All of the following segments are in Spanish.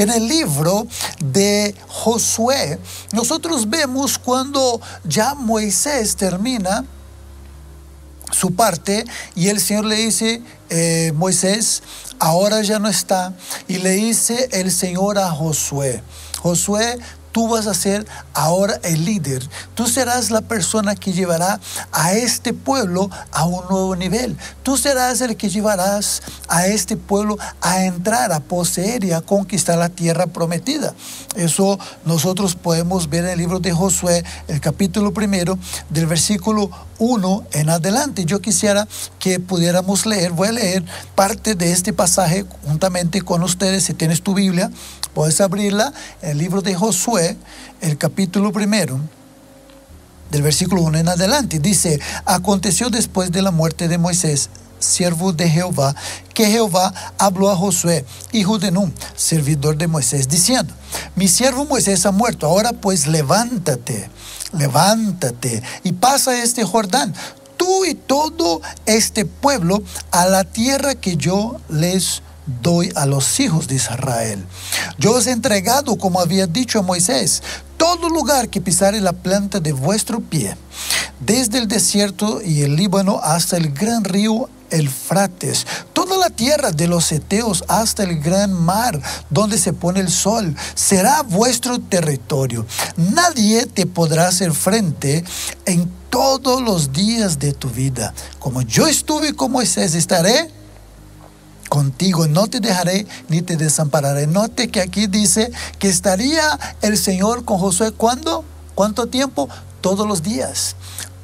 En el libro de Josué, nosotros vemos cuando ya Moisés termina su parte y el Señor le dice, eh, Moisés, ahora ya no está. Y le dice el Señor a Josué, Josué, tú vas a ser ahora el líder. Tú serás la persona que llevará a este pueblo a un nuevo nivel. Tú serás el que llevarás a este pueblo a entrar, a poseer y a conquistar la tierra prometida. Eso nosotros podemos ver en el libro de Josué, el capítulo primero, del versículo 1 en adelante. Yo quisiera que pudiéramos leer, voy a leer parte de este pasaje juntamente con ustedes. Si tienes tu Biblia, puedes abrirla, el libro de Josué, el capítulo primero del versículo 1 en adelante. Dice, aconteció después de la muerte de Moisés, siervo de Jehová, que Jehová habló a Josué, hijo de Nun, servidor de Moisés, diciendo, mi siervo Moisés ha muerto, ahora pues levántate, levántate y pasa este Jordán, tú y todo este pueblo a la tierra que yo les doy a los hijos de Israel. Yo os he entregado, como había dicho a Moisés, todo lugar que pisare la planta de vuestro pie, desde el desierto y el Líbano hasta el gran río Eufrates, toda la tierra de los Eteos hasta el gran mar donde se pone el sol, será vuestro territorio. Nadie te podrá hacer frente en todos los días de tu vida. Como yo estuve con Moisés, estaré contigo, no te dejaré ni te desampararé. Note que aquí dice que estaría el Señor con Josué cuando, ¿cuánto tiempo? Todos los días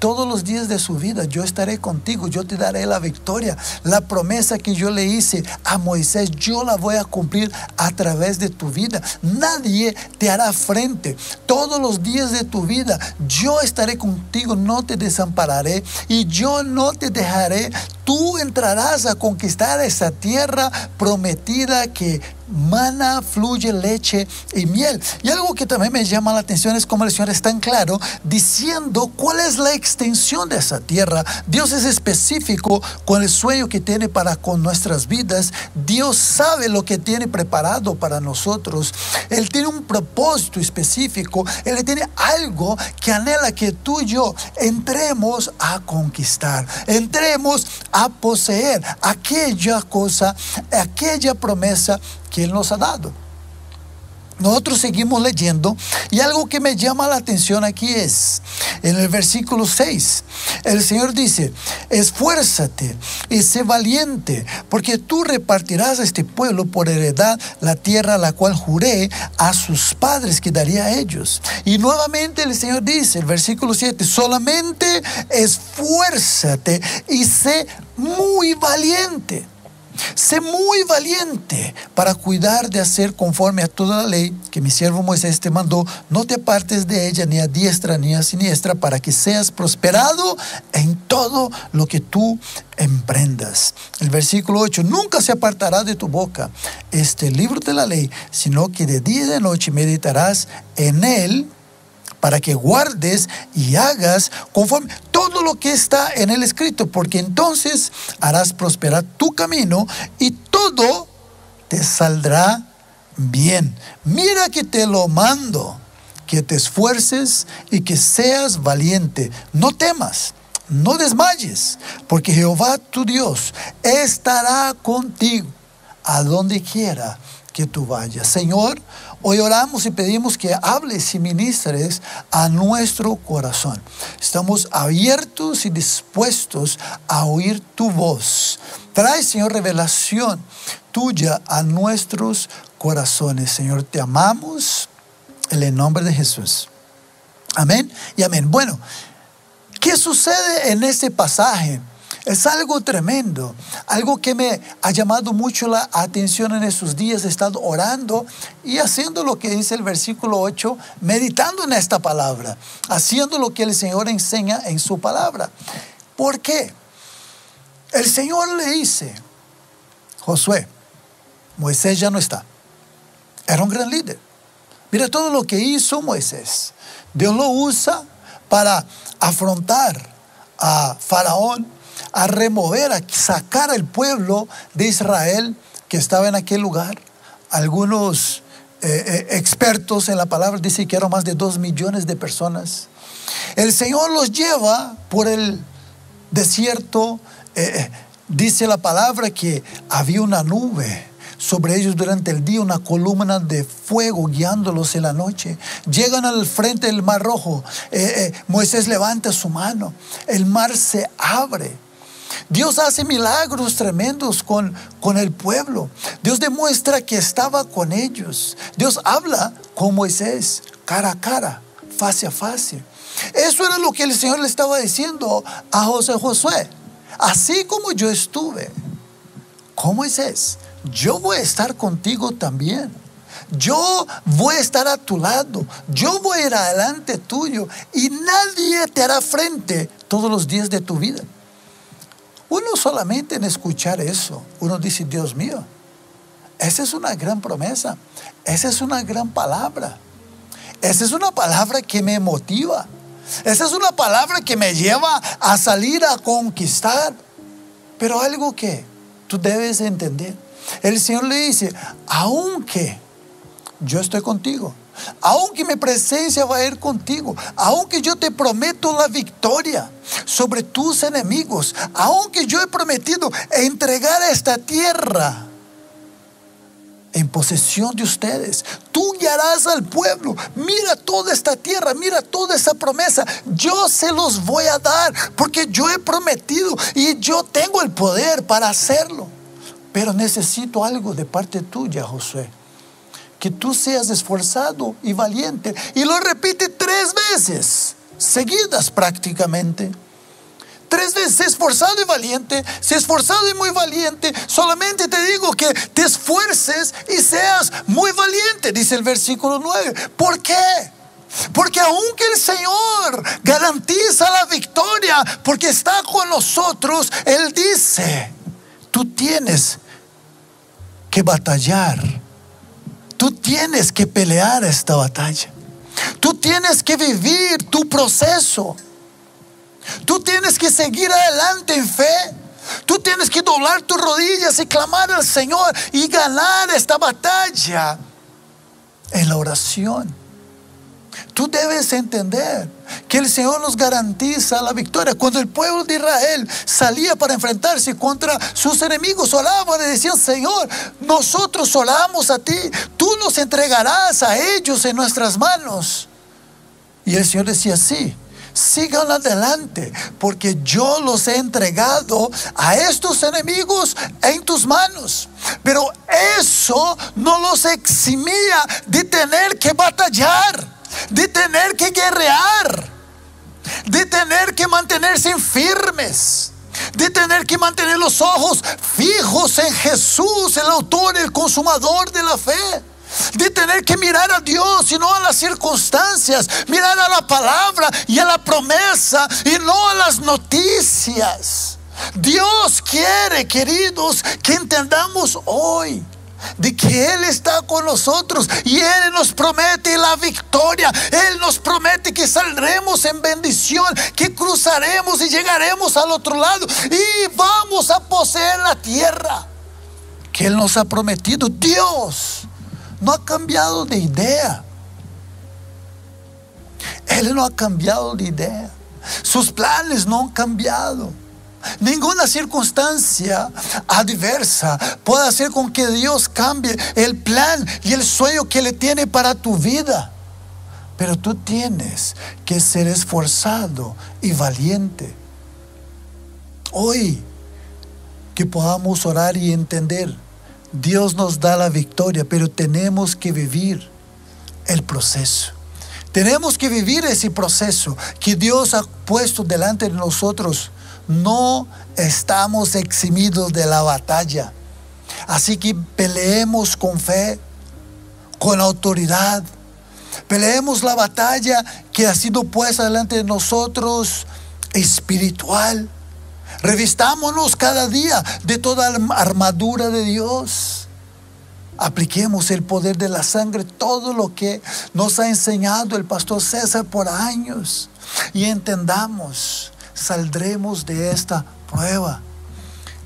todos los días de su vida. Yo estaré contigo, yo te daré la victoria. La promesa que yo le hice a Moisés, yo la voy a cumplir a través de tu vida. Nadie te hará frente. Todos los días de tu vida, yo estaré contigo, no te desampararé y yo no te dejaré. Tú entrarás a conquistar esa tierra prometida que mana, fluye leche y miel. Y algo que también me llama la atención es como el Señor es tan claro diciendo cuál es la extensión de esa tierra. Dios es específico con el sueño que tiene para con nuestras vidas. Dios sabe lo que tiene preparado para nosotros. Él tiene un propósito específico. Él tiene algo que anhela que tú y yo entremos a conquistar. Entremos a poseer aquella cosa, aquella promesa que Él nos ha dado. Nosotros seguimos leyendo y algo que me llama la atención aquí es, en el versículo 6, el Señor dice, esfuérzate y sé valiente, porque tú repartirás a este pueblo por heredad la tierra a la cual juré a sus padres que daría a ellos. Y nuevamente el Señor dice, el versículo 7, solamente esfuérzate y sé muy valiente. Sé muy valiente para cuidar de hacer conforme a toda la ley que mi siervo Moisés te mandó. No te apartes de ella ni a diestra ni a siniestra para que seas prosperado en todo lo que tú emprendas. El versículo 8, nunca se apartará de tu boca este libro de la ley, sino que de día y de noche meditarás en él para que guardes y hagas conforme todo lo que está en el escrito, porque entonces harás prosperar tu camino y todo te saldrá bien. Mira que te lo mando, que te esfuerces y que seas valiente. No temas. No desmayes, porque Jehová tu Dios estará contigo a donde quiera que tú vayas. Señor, Hoy oramos y pedimos que hables y ministres a nuestro corazón. Estamos abiertos y dispuestos a oír tu voz. Trae, Señor, revelación tuya a nuestros corazones. Señor, te amamos en el nombre de Jesús. Amén y amén. Bueno, ¿qué sucede en este pasaje? Es algo tremendo, algo que me ha llamado mucho la atención en estos días. He estado orando y haciendo lo que dice el versículo 8, meditando en esta palabra, haciendo lo que el Señor enseña en su palabra. ¿Por qué? El Señor le dice, Josué, Moisés ya no está. Era un gran líder. Mira todo lo que hizo Moisés. Dios lo usa para afrontar a Faraón, a remover, a sacar al pueblo de Israel que estaba en aquel lugar. Algunos eh, expertos en la palabra dicen que eran más de dos millones de personas. El Señor los lleva por el desierto. dice la palabra que había una nube sobre ellos durante el día una columna de fuego guiándolos en la noche. Llegan al frente del mar rojo. Eh, eh, Moisés levanta su mano. El mar se abre. Dios hace milagros tremendos con, con el pueblo. Dios demuestra que estaba con ellos. Dios habla con Moisés cara a cara, face a face. Eso era lo que el Señor le estaba diciendo a José Josué. Así como yo estuve con Moisés, yo voy a estar contigo también. Yo voy a estar a tu lado. Yo voy a ir adelante tuyo y nadie te hará frente todos los días de tu vida. Uno solamente en escuchar eso, uno dice, Dios mío, esa es una gran promesa. Esa es una gran palabra. Esa es una palabra que me motiva. Esa es una palabra que me lleva a salir a conquistar. Pero algo que tú debes entender el Señor le dice, aunque yo estoy contigo, aunque mi presencia va a ir contigo, aunque yo te prometo la victoria sobre tus enemigos, aunque yo he prometido entregar esta tierra en posesión de ustedes. Tú guiarás al pueblo. Mira toda esta tierra, mira toda esa promesa. Yo se los voy a dar porque yo he prometido y yo tengo el poder para hacerlo. Pero necesito algo de parte tuya, Josué. Tú seas esforzado y valiente. Y lo repite tres veces, seguidas prácticamente. Tres veces, esforzado y valiente, sé esforzado y muy valiente. Solamente te digo que te esfuerces y seas muy valiente, dice el versículo 9. ¿Por qué? Porque aunque el Señor garantiza la victoria, porque está con nosotros, Él dice, tú tienes que batallar. Tú tienes que pelear esta batalla. Tú tienes que vivir tu proceso. Tú tienes que seguir adelante en fe. Tú tienes que doblar tus rodillas y clamar al Señor y ganar esta batalla en la oración. Tú debes entender que el Señor nos garantiza la victoria. Cuando el pueblo de Israel salía para enfrentarse contra sus enemigos, oraban y decían, Señor, nosotros oramos a ti, tú nos entregarás a ellos en nuestras manos. Y el Señor decía, sí, sigan adelante, porque yo los he entregado a estos enemigos en tus manos. Pero eso no los eximía de tener que batallar de tener que guerrear, de tener que mantenerse firmes, de tener que mantener los ojos fijos en Jesús, el autor, el consumador de la fe. De tener que mirar a Dios y no a las circunstancias, mirar a la palabra y a la promesa y no a las noticias. Dios quiere, queridos, que entendamos hoy de que Él está con nosotros y Él nos promete la victoria. Él nos promete que saldremos en bendición, que cruzaremos y llegaremos al otro lado y vamos a poseer la tierra que Él nos ha prometido. Dios no ha cambiado de idea. Él no ha cambiado de idea. Sus planes no han cambiado. Ninguna circunstancia adversa puede hacer con que Dios cambie el plan y el sueño que le tiene para tu vida. Pero tú tienes que ser esforzado y valiente. Hoy que podamos orar y entender, Dios nos da la victoria, pero tenemos que vivir el proceso. Tenemos que vivir ese proceso que Dios ha puesto delante de nosotros no estamos eximidos de la batalla. Así que peleemos con fe, con autoridad. Peleemos la batalla que ha sido puesta delante de nosotros espiritual. Revistámonos cada día de toda armadura de Dios. Apliquemos el poder de la sangre, todo lo que nos ha enseñado el pastor César por años. Y entendamos saldremos de esta prueba.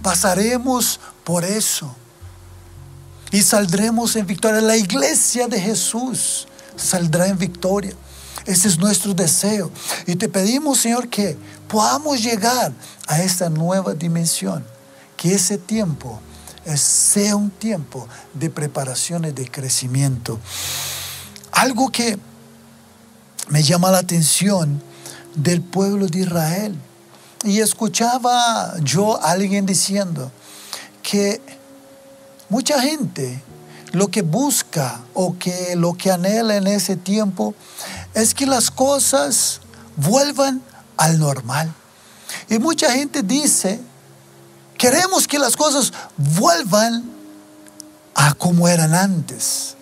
Pasaremos por eso. y saldremos en victoria. La iglesia de Jesús saldrá en victoria. Ese es nuestro deseo. Y te pedimos, Señor, que podamos llegar a esta nueva dimensión. Que ese tiempo sea un tiempo de preparación y de crecimiento. Algo que me llama la atención del pueblo de Israel. Y escuchaba yo a alguien diciendo que mucha gente lo que busca o que lo que anhela en ese tiempo es que las cosas vuelvan al normal. Y mucha gente dice, queremos que las cosas vuelvan a como eran antes.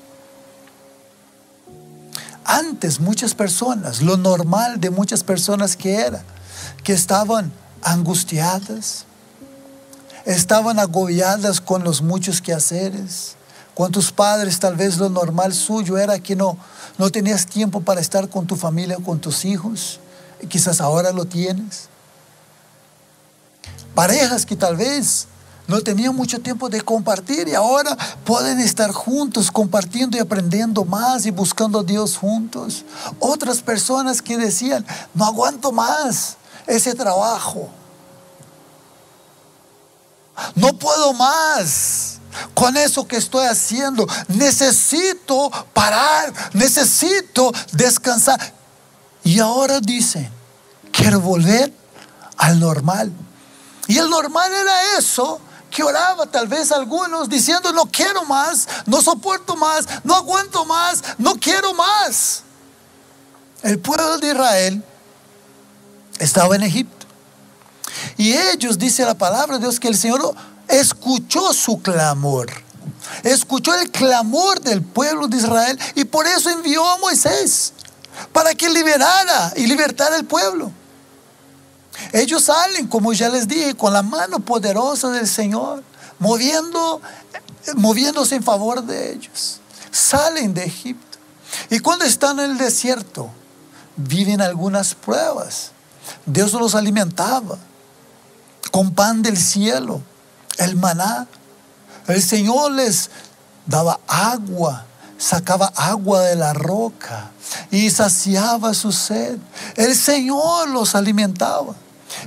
Antes muchas personas, lo normal de muchas personas que era, que estaban angustiadas, estaban agobiadas con los muchos quehaceres, con tus padres tal vez lo normal suyo era que no, no tenías tiempo para estar con tu familia o con tus hijos, y quizás ahora lo tienes. Parejas que tal vez no tenían mucho tiempo de compartir y ahora pueden estar juntos compartiendo y aprendiendo más y buscando a Dios juntos. Otras personas que decían, no aguanto más ese trabajo. No puedo más con eso que estoy haciendo. Necesito parar, necesito descansar. Y ahora dicen, quiero volver al normal. Y el normal era eso que oraba tal vez algunos diciendo, no quiero más, no soporto más, no aguanto más, no quiero más. El pueblo de Israel estaba en Egipto. Y ellos, dice la palabra de Dios, que el Señor escuchó su clamor. Escuchó el clamor del pueblo de Israel y por eso envió a Moisés para que liberara y libertara el pueblo. Ellos salen, como ya les dije, con la mano poderosa del Señor, moviendo, moviéndose en favor de ellos. Salen de Egipto. Y cuando están en el desierto, viven algunas pruebas. Dios los alimentaba con pan del cielo, el maná. El Señor les daba agua, sacaba agua de la roca y saciaba su sed. El Señor los alimentaba.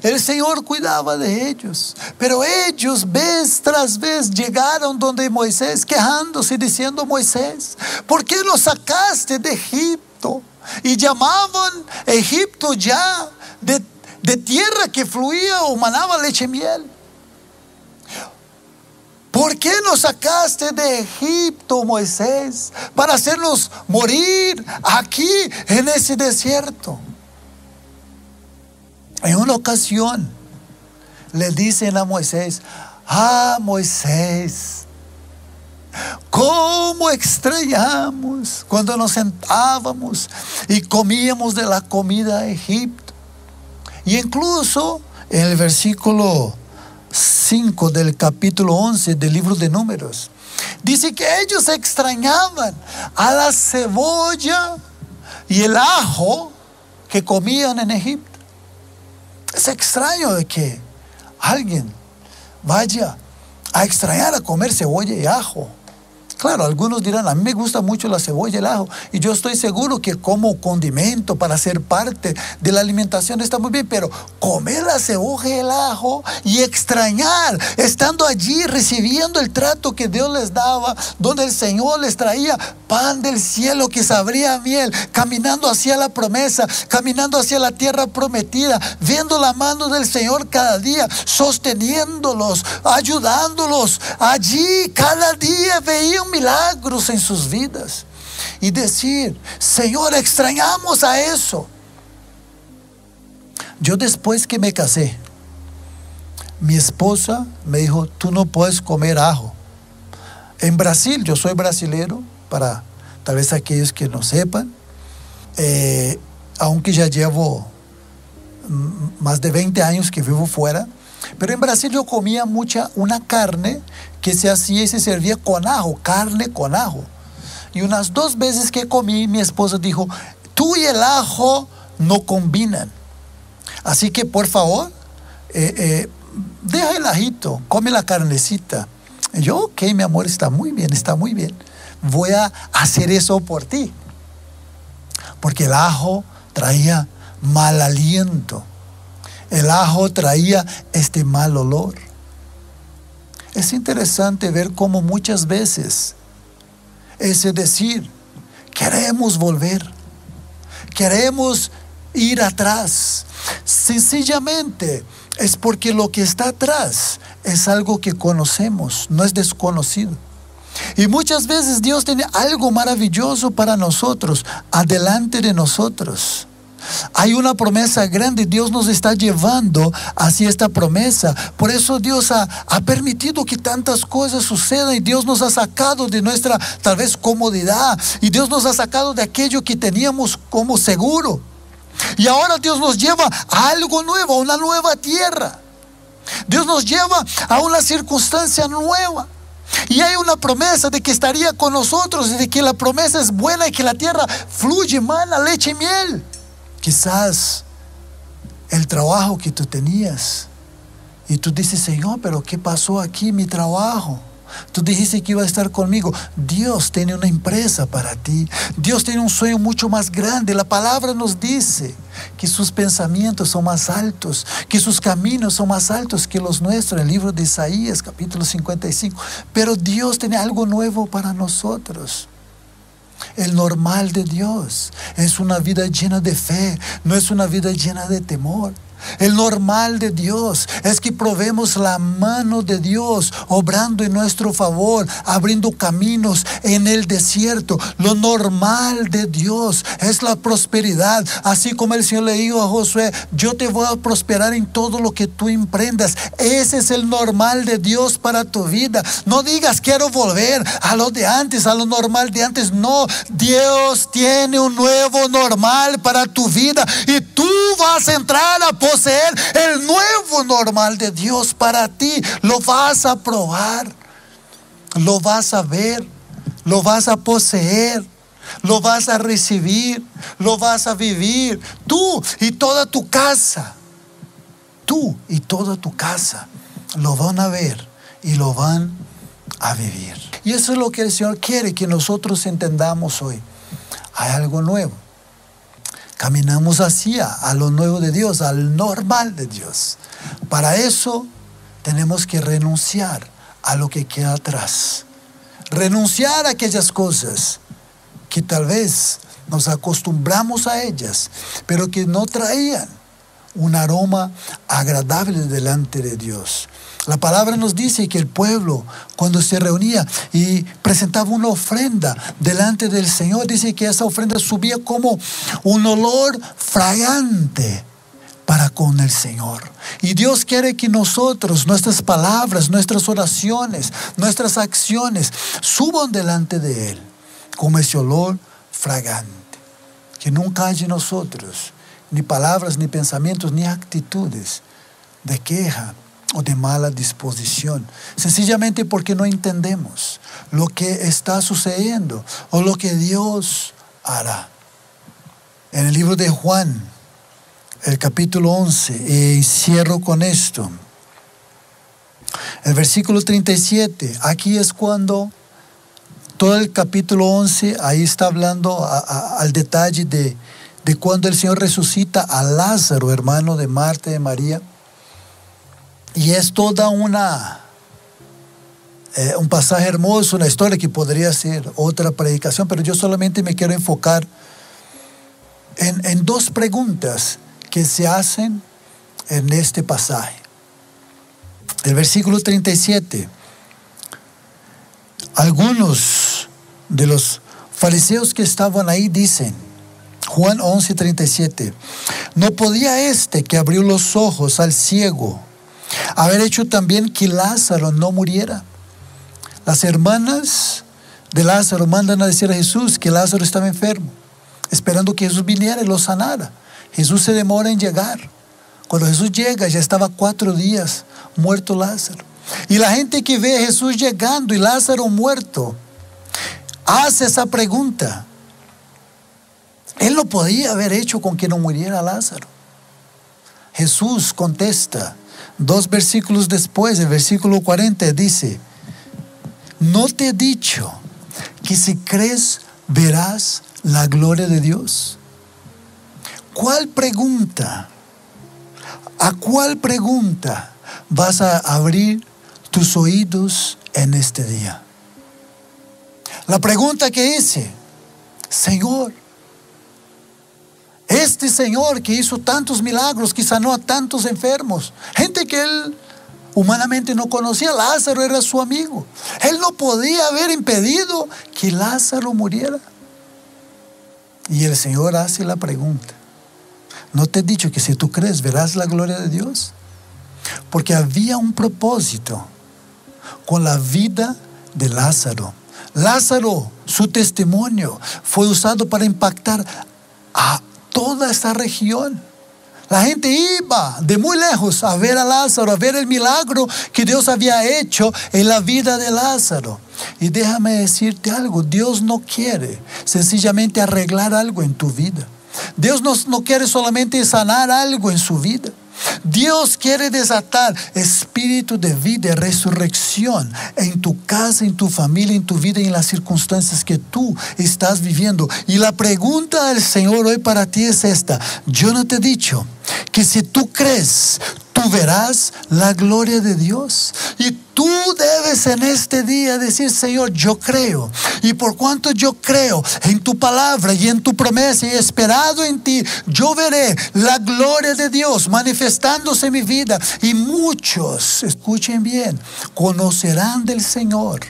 El Señor cuidaba de ellos, pero ellos vez tras vez llegaron donde Moisés quejándose diciendo, Moisés, ¿por qué los sacaste de Egipto? Y llamaban Egipto ya de, de tierra que fluía o manaba leche y miel. ¿Por qué nos sacaste de Egipto, Moisés, para hacernos morir aquí en ese desierto? En una ocasión le dicen a Moisés, ah Moisés, ¿cómo extrañamos cuando nos sentábamos y comíamos de la comida de Egipto? Y incluso en el versículo 5 del capítulo 11 del libro de números, dice que ellos extrañaban a la cebolla y el ajo que comían en Egipto. Es extraño de que alguien vaya a extrañar a comer cebolla y ajo. Claro, algunos dirán, a mí me gusta mucho la cebolla y el ajo, y yo estoy seguro que como condimento para ser parte de la alimentación está muy bien, pero comer la cebolla y el ajo y extrañar, estando allí recibiendo el trato que Dios les daba, donde el Señor les traía pan del cielo que sabría miel, caminando hacia la promesa, caminando hacia la tierra prometida, viendo la mano del Señor cada día, sosteniéndolos, ayudándolos. Allí cada día veían milagros en sus vidas. Y decir, Señor, extrañamos a eso. Yo después que me casé, mi esposa me dijo, tú no puedes comer ajo. En Brasil, yo soy brasilero, para tal vez aquellos que no sepan, eh, aunque ya llevo más de 20 años que vivo fuera, pero en Brasil yo comía mucha una carne que se hacía y se servía con ajo, carne con ajo. Y unas dos veces que comí, mi esposa dijo, tú y el ajo no combinan. Así que por favor, eh, eh, deja el ajito, come la carnecita. Y yo, ok, mi amor, está muy bien, está muy bien. Voy a hacer eso por ti. Porque el ajo traía mal aliento. El ajo traía este mal olor. Es interesante ver cómo muchas veces es decir, queremos volver, queremos ir atrás. Sencillamente es porque lo que está atrás es algo que conocemos, no es desconocido. Y muchas veces Dios tiene algo maravilloso para nosotros, adelante de nosotros. Hay una promesa grande, Dios nos está llevando hacia esta promesa. Por eso Dios ha, ha, permitido que tantas cosas sucedan y Dios nos ha sacado de nuestra tal vez comodidad y Dios nos ha sacado de aquello que teníamos como seguro. Y ahora Dios nos lleva a algo nuevo, a una nueva tierra. Dios nos lleva a una circunstancia nueva. Y hay una promesa de que estaría con nosotros y de que la promesa es buena y que la tierra fluye mana, leche y miel. Quizás el trabajo que tú tenías y tú dices, Señor, pero ¿qué pasó aquí mi trabajo? Tú dijiste que iba a estar conmigo. Dios tiene una empresa para ti. Dios tiene un sueño mucho más grande. La palabra nos dice que sus pensamientos son más altos, que sus caminos son más altos que los nuestros. En el libro de Isaías, capítulo 55. Pero Dios tiene algo nuevo para nosotros. El normal de Dios es una vida llena de fe, no es una vida llena de temor. El normal de Dios es que probemos la mano de Dios obrando en nuestro favor, abriendo caminos en el desierto. Lo normal de Dios es la prosperidad. Así como el Señor le dijo a Josué, yo te voy a prosperar en todo lo que tú emprendas. Ese es el normal de Dios para tu vida. No digas quiero volver a lo de antes, a lo normal de antes. No, Dios tiene un nuevo normal para tu vida y tú vas a entrar a poseer el nuevo normal de Dios para ti. Lo vas a probar, lo vas a ver, lo vas a poseer. Lo vas a recibir, lo vas a vivir. Tú y toda tu casa. Tú y toda tu casa lo van a ver y lo van a vivir. Y eso es lo que el Señor quiere que nosotros entendamos hoy. Hay algo nuevo. Caminamos hacia a lo nuevo de Dios, al normal de Dios. Para eso tenemos que renunciar a lo que queda atrás. Renunciar a aquellas cosas que tal vez nos acostumbramos a ellas, pero que no traían un aroma agradable delante de Dios. La palabra nos dice que el pueblo cuando se reunía y presentaba una ofrenda delante del Señor, dice que esa ofrenda subía como un olor fragante para con el Señor. Y Dios quiere que nosotros, nuestras palabras, nuestras oraciones, nuestras acciones suban delante de Él como ese olor fragante. Que nunca haya en nosotros ni palabras, ni pensamientos, ni actitudes de queja o de mala disposición, sencillamente porque no entendemos lo que está sucediendo o lo que Dios hará. En el libro de Juan, el capítulo 11, y cierro con esto, el versículo 37, aquí es cuando todo el capítulo 11, ahí está hablando al detalle de, de cuando el Señor resucita a Lázaro, hermano de Marta y de María y es toda una, eh, un pasaje hermoso, una historia que podría ser otra predicación, pero yo solamente me quiero enfocar en, en dos preguntas que se hacen en este pasaje. El versículo 37. Algunos de los fariseos que estaban ahí dicen, Juan 11, 37, no podía este que abrió los ojos al ciego haber hecho también que Lázaro no muriera. Las hermanas de Lázaro mandan a decir a Jesús que Lázaro estaba enfermo, esperando que Jesús viniera y lo sanara. Jesús se demora en llegar. Cuando Jesús llega, ya estaba cuatro días muerto Lázaro. Y la gente que ve a Jesús llegando y Lázaro muerto, hace esa pregunta. Él lo podía haber hecho con que no muriera Lázaro. Jesús contesta, Dos versículos después, el versículo 40 dice, ¿no te he dicho que si crees verás la gloria de Dios? ¿Cuál pregunta? ¿A cuál pregunta vas a abrir tus oídos en este día? La pregunta que hice, Señor, este Señor que hizo tantos milagros, que sanó a tantos enfermos, gente que él humanamente no conocía, Lázaro era su amigo. Él no podía haber impedido que Lázaro muriera. Y el Señor hace la pregunta, ¿no te he dicho que si tú crees verás la gloria de Dios? Porque había un propósito con la vida de Lázaro. Lázaro, su testimonio fue usado para impactar a toda esta región. La gente iba de muy lejos a ver a Lázaro, a ver el milagro que Dios había hecho en la vida de Lázaro. Y déjame decirte algo, Dios no quiere sencillamente arreglar algo en tu vida. Dios no, no quiere solamente sanar algo en su vida. Dios quiere desatar espíritu de vida y resurrección en tu casa, en tu familia, en tu vida en las circunstancias que tú estás viviendo. Y la pregunta del Señor hoy para ti es esta. Yo no te he dicho que si tú crees, tú verás la gloria de Dios. Y tú debes en este día decir, Señor, yo creo. Y por cuanto yo creo en tu palabra y en tu promesa y esperado en ti, yo veré la gloria de Dios manifestándose en mi vida. Y muchos, escuchen bien, conocerán del Señor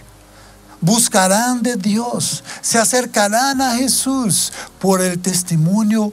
buscarán de Dios, se acercarán a Jesús por el testimonio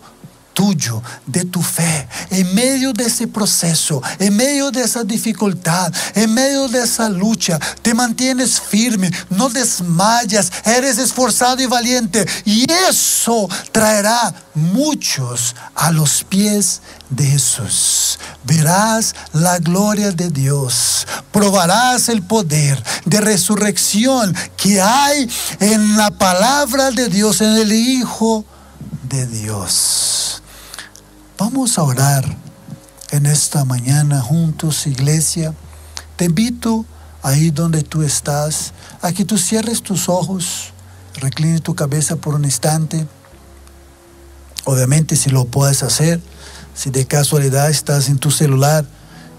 tuyo, de tu fe, en medio de ese proceso, en medio de esa dificultad, en medio de esa lucha, te mantienes firme, no desmayas, eres esforzado y valiente. Y eso traerá muchos a los pies de Jesús. Verás la gloria de Dios, probarás el poder de resurrección que hay en la palabra de Dios, en el Hijo de Dios. Vamos a orar en esta mañana juntos, iglesia. Te invito ahí donde tú estás a que tú cierres tus ojos, recline tu cabeza por un instante. Obviamente si lo puedes hacer, si de casualidad estás en tu celular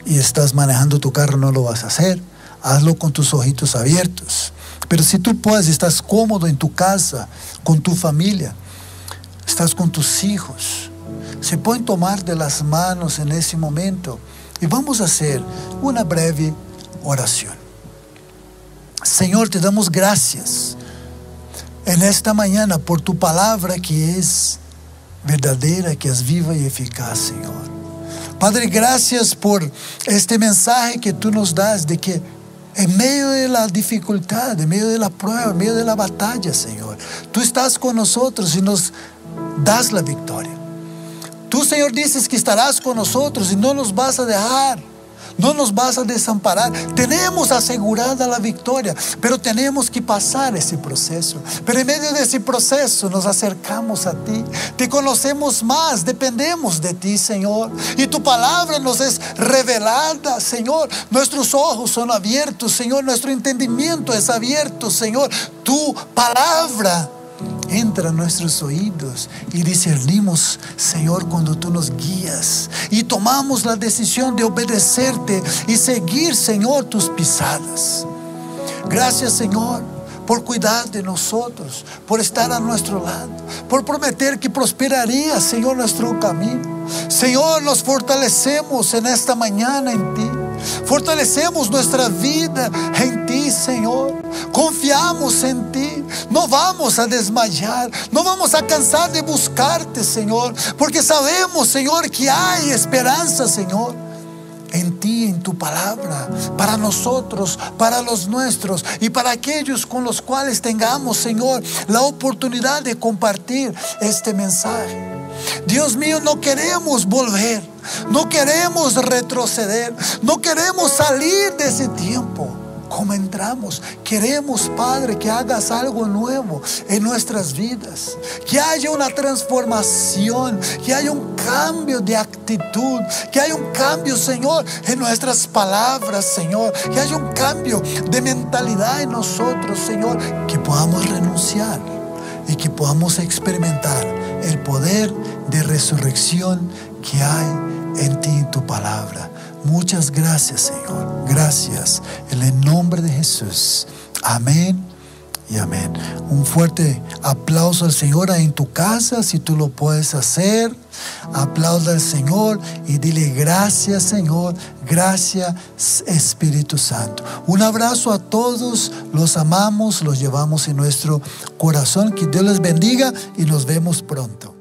y estás manejando tu carro, no lo vas a hacer. Hazlo con tus ojitos abiertos. Pero si tú puedes, estás cómodo en tu casa, con tu familia, estás con tus hijos, se pueden tomar de las manos en ese momento y vamos a hacer una breve oración. Señor, te damos gracias en esta mañana por tu palabra que es verdadera, que es viva y eficaz, Señor. Padre, gracias por este mensaje que tú nos das de que en medio de la dificultad, en medio de la prueba, en medio de la batalla, Señor, tú estás con nosotros y nos das la victoria. Tú, Señor, dices que estarás con nosotros y no nos vas a dejar. No nos vas a desamparar. Tenemos asegurada la victoria, pero tenemos que pasar ese proceso. Pero en medio de ese proceso nos acercamos a ti. Te conocemos más, dependemos de ti, Señor. Y tu palabra nos es revelada, Señor. Nuestros ojos son abiertos, Señor. Nuestro entendimiento es abierto, Señor. Tu palabra entra a nuestros oídos y discernimos, Señor, cuando tú nos guías y tomamos la decisión de obedecerte y seguir, Señor, tus pisadas. Gracias, Señor por cuidar de nosotros, por estar a nuestro lado, por prometer que prosperaría, Señor, nuestro camino. Señor, nos fortalecemos en esta mañana en ti. Fortalecemos nuestra vida en Señor. Confiamos en ti. No vamos a desmayar. No vamos a cansar de buscarte, Señor. Porque sabemos, Señor, que hay esperanza, Señor. En ti, en tu palabra, para nosotros, para los nuestros y para aquellos con los cuales tengamos, Señor, la oportunidad de compartir este mensaje. Dios mío, no queremos volver, no queremos retroceder, no queremos salir de ese tiempo como entramos. Queremos, Padre, que hagas algo nuevo en nuestras vidas. Que haya una transformación, que haya un cambio de actitud, que haya un cambio, Señor, en nuestras palabras, Señor. Que haya un cambio de mentalidad en nosotros, Señor. Que podamos renunciar y que podamos experimentar el poder de resurrección que hay en ti, en tu palabra. Muchas gracias, Señor. Gracias. En el nombre de Jesús. Amén y amén. Un fuerte aplauso al Señor en tu casa, si tú lo puedes hacer. Aplauda al Señor y dile gracias, Señor. Gracias, Espíritu Santo. Un abrazo a todos. Los amamos, los llevamos en nuestro corazón. Que Dios les bendiga y nos vemos pronto.